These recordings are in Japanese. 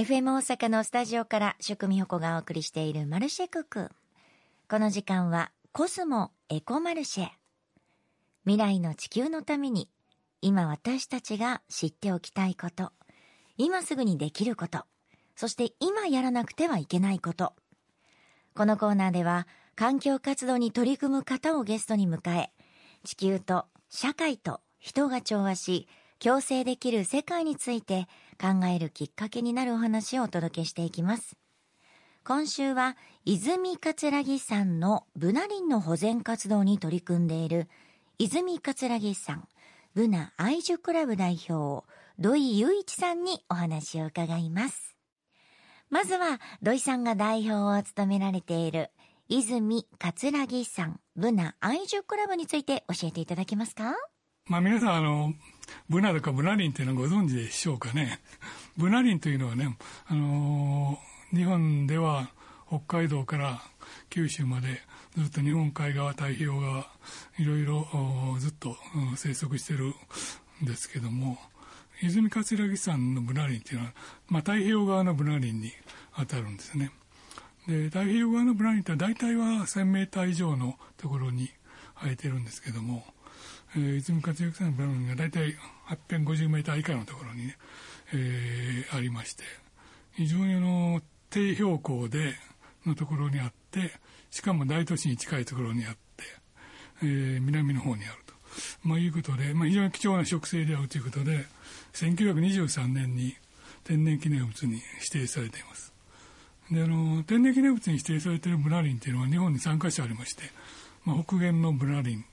FM 大阪のスタジオから宿美穂子がお送りしているマルシェクク。この時間はコスモエコマルシェ。未来の地球のために今私たちが知っておきたいこと、今すぐにできること、そして今やらなくてはいけないこと。このコーナーでは環境活動に取り組む方をゲストに迎え、地球と社会と人が調和し、共生できる世界について考えるきっかけになるお話をお届けしていきます。今週は泉桂木山のブナ林の保全活動に取り組んでいる泉桂木山ブナ愛樹クラブ代表土井雄一さんにお話を伺います。まずは土井さんが代表を務められている泉桂木山ブナ愛樹クラブについて教えていただけますか？まあ皆さんあのブナとかブナリンというのはご存知でしょうかね。ブナリンというのはね、あのー、日本では北海道から九州までずっと日本海側、太平洋側、いろいろずっと生息してるんですけども、泉桂木山のブナ林っていうのは、まあ、太平洋側のブナ林に当たるんですね。で、太平洋側のブナ林って大体は1000メーター以上のところに生えてるんですけども、えー、泉勝之さんのブランが大体850メーター以下のところにね、えー、ありまして、非常にあの、低標高で、のところにあって、しかも大都市に近いところにあって、えー、南の方にあると。まあいうことで、まあ非常に貴重な植生であるということで、1923年に天然記念物に指定されています。で、あの、天然記念物に指定されているブナ林っていうのは日本に3カ所ありまして、まあ、北限のブナ林、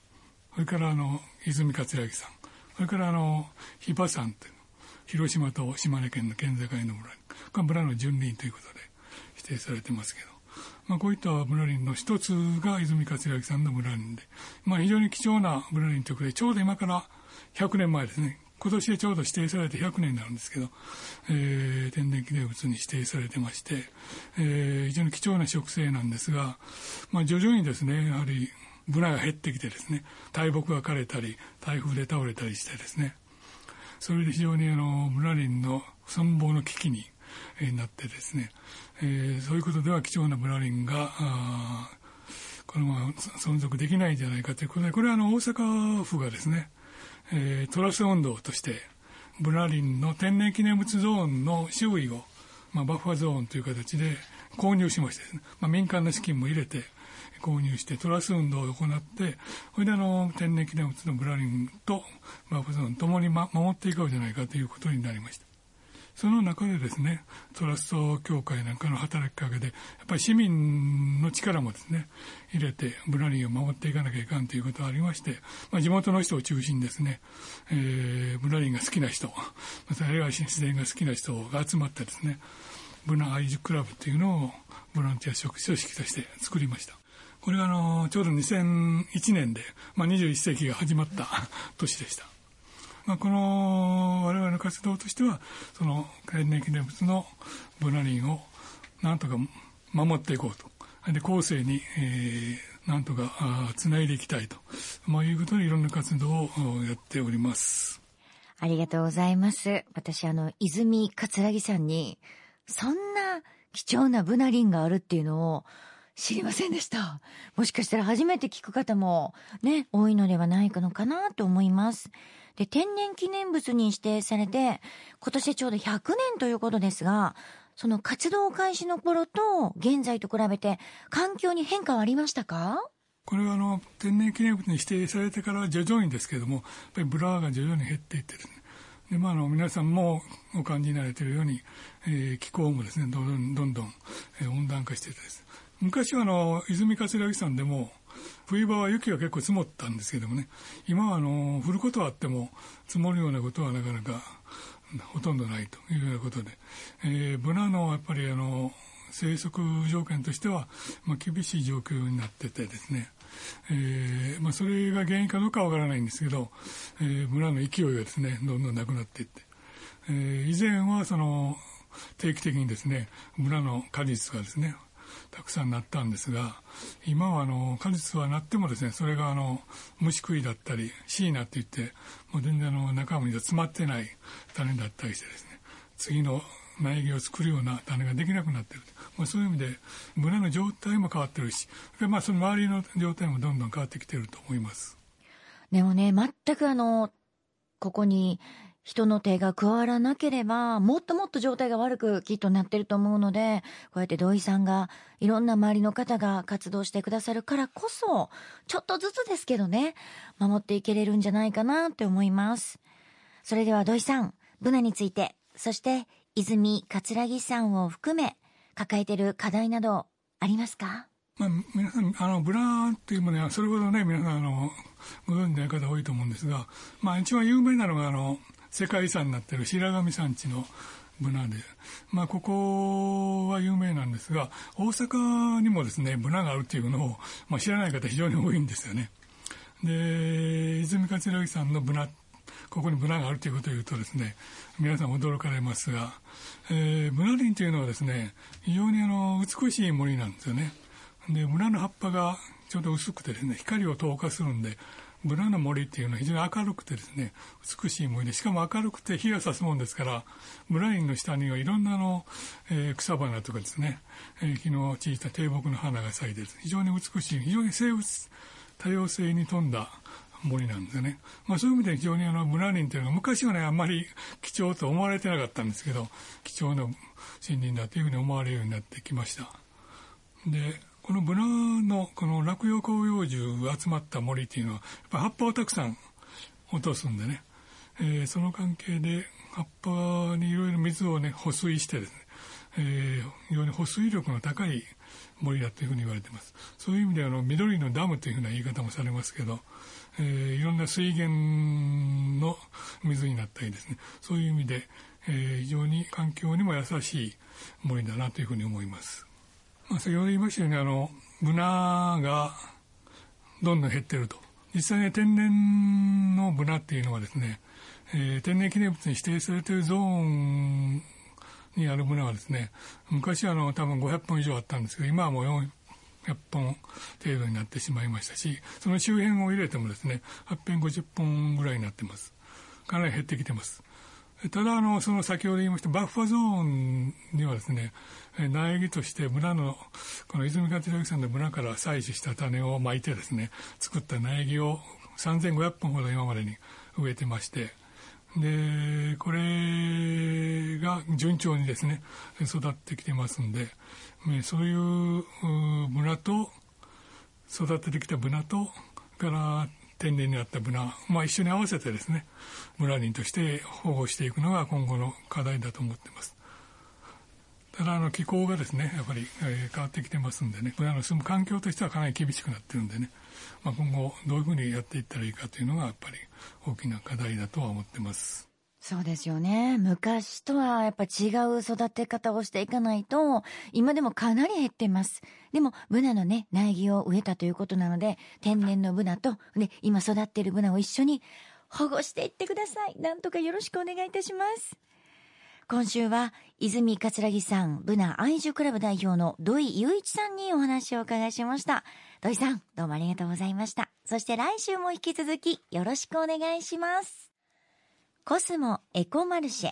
それからあの泉桂木山それからあの比婆山っていう広島と島根県の県境の村これ村の巡林ということで指定されてますけど、まあ、こういった村林の一つが泉桂木山の村林で、まあ、非常に貴重な村林ということでちょうど今から100年前ですね。今年でちょうど指定されて100年になるんですけど、えー、天然記念物に指定されてまして、えー、非常に貴重な植生なんですが、まあ、徐々にですねやはりブナが減ってきてですね大木が枯れたり台風で倒れたりしてですね。それで非常にあのブナ林の存亡の危機に、なってですね、えー、そういうことでは貴重なブナ林がこのまま存続できないんじゃないかということでこれはあの大阪府がですね、えー、トラス運動としてブナ林の天然記念物ゾーンの周囲を、まあ、バッファゾーンという形で購入しまして、ね、まあ、民間の資金も入れて購入してトラス運動を行ってそれであの天然記念物のブラリンとバフゾンともに、ま、守っていこうじゃないかということになりました。その中でですねトラスト協会なんかの働きかけでやっぱり市民の力もですね入れてブラリンを守っていかなきゃいかんということがありまして、まあ、地元の人を中心にですね、えー、ブラリンが好きな人またあるいは自然が好きな人が集まってですねブナ愛樹クラブっていうのをボランティア組織として作りました。これはあのちょうど2001年で、まあ、21世紀が始まった 年でした。まあ、この我々の活動としてはその天然記念物のブナ林をなんとか守っていこうと。で後世に、えー、なんとかつないでいきたいと、まあ、いうことでいろんな活動をやっております。ありがとうございます。私あの泉桂木さんにそんな貴重なブナ林があるっていうのを知りませんでした。もしかしたら初めて聞く方もね、多いのではないのかなと思います。で、天然記念物に指定されて、今年でちょうど100年ということですが、その活動開始の頃と現在と比べて環境に変化はありましたか？これはあの天然記念物に指定されてから徐々にですけども、やっぱりブナが徐々に減っていってですね。でまあ、あの皆さんもお感じになれているように、えー、気候もですねどんどんどんどん、えー、温暖化していてです、昔はあの和泉葛城山でも冬場は雪が結構積もったんですけどもね今はあの降ることはあっても積もるようなことはなかなかほとんどないというようなことで、えー、ブナのやっぱりあの生息条件としては、まあ、厳しい状況になっててですね、えーまあ、それが原因かどうかわからないんですけど、えー、ブナの勢いがですねどんどんなくなっていって、えー、以前はその定期的にですねブナの果実がですねたくさんなったんですが今はあの果実はなってもですねそれがあの虫食いだったり椎名って言ってもう全然あの中身が詰まってない種だったりしてですね次の苗木を作るような種ができなくなってる、まあ、そういう意味で村の状態も変わってるしでまあその周りの状態もどんどん変わってきてると思います。でもね全くあのここに人の手が加わらなければ、もっともっと状態が悪くきっとなってると思うので、こうやって土井さんが、いろんな周りの方が活動してくださるからこそ、ちょっとずつですけどね、守っていけれるんじゃないかなって思います。それでは土井さん、ブナについて、そして泉桂木さんを含め、抱えてる課題などありますか？まあ、皆さん、あの、ブラっていうものは、それほどね、皆さん、あの、ご存知ない方多いと思うんですが、まあ、一番有名なのが、あの、世界遺産になっている白神山地のブナで、まあ、ここは有名なんですが、大阪にもですね、ブナがあるっていうのを、まあ、知らない方非常に多いんですよね。で、泉勝木さんのブナ、ここにブナがあるということを言うとですね、皆さん驚かれますが、えー、ブナ林というのはですね、非常にあの、美しい森なんですよね。で、ブナの葉っぱがちょうど薄くてですね、光を透過するんで、ブナの森っていうのは非常に明るくてですね、美しい森で、しかも明るくて日が差すもんですから、ブラインの下にはいろんなの、えー、草花とかですね、えー、昨日小さな低木の花が咲いて非常に美しい、非常に生物多様性に富んだ森なんですね。まあそういう意味で非常にあの、ブラリンというのは昔はね、あんまり貴重と思われてなかったんですけど、貴重な森林だというふうに思われるようになってきました。で、このブナのこの落葉広葉樹集まった森っていうのは、やっぱ葉っぱをたくさん落とすんでね、えー、その関係で葉っぱにいろいろ水をね、保水してですね、えー、非常に保水力の高い森だというふうに言われています。そういう意味であの、緑のダムというふうな言い方もされますけど、えー、いろんな水源の水になったりですね、そういう意味で、えー、非常に環境にも優しい森だなというふうに思います。まあ、先ほど言いましたようにあのブナがどんどん減ってると。実際に天然のブナっていうのはですね、えー、天然記念物に指定されているゾーンにあるブナはですね昔はあの多分500本以上あったんですけど今はもう400本程度になってしまいましたしその周辺を入れてもですね850本ぐらいになってます。かなり減ってきてます。ただあのその先ほど言いましたバッファゾーンにはですね苗木として村のこの泉勝之さんの村から採取した種をまいてですね作った苗木を3500本ほど今までに植えてましてでこれが順調にですね育ってきてますんでそういう村と育ててきたブナとから天然にあったブナ、まあ、一緒に合わせてですね村人として保護していくのが今後の課題だと思ってます。ただあの気候がですねやっぱり、えー、変わってきてますんでねブナの住む環境としてはかなり厳しくなってるんでね、まあ、今後どういうふうにやっていったらいいかというのがやっぱり大きな課題だとは思ってます。そうですよね。昔とはやっぱ違う育て方をしていかないと、今でもかなり減ってます。でも、ブナのね、苗木を植えたということなので、天然のブナと、ね、今育っているブナを一緒に保護していってください。なんとかよろしくお願いいたします。今週は、和泉葛城山ブナ愛樹クラブ代表の土井雄一さんにお話をお伺いしました。土井さん、どうもありがとうございました。そして来週も引き続き、よろしくお願いします。コスモエコマルシェ。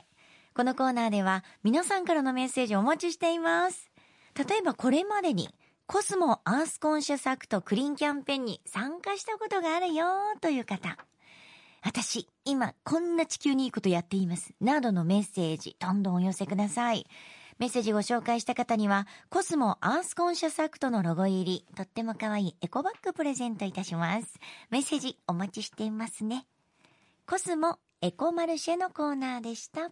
このコーナーでは、皆さんからのメッセージをお待ちしています。例えばこれまでに、コスモアースコンシャスアクトクリーンキャンペーンに参加したことがあるよという方。私、今、こんな地球にいいことやっています。などのメッセージ、どんどんお寄せください。メッセージご紹介した方には、コスモアースコンシャスアクトのロゴ入り、とっても可愛いエコバッグプレゼントいたします。メッセージお待ちしていますね。コスモエコマルシェのコーナーでした。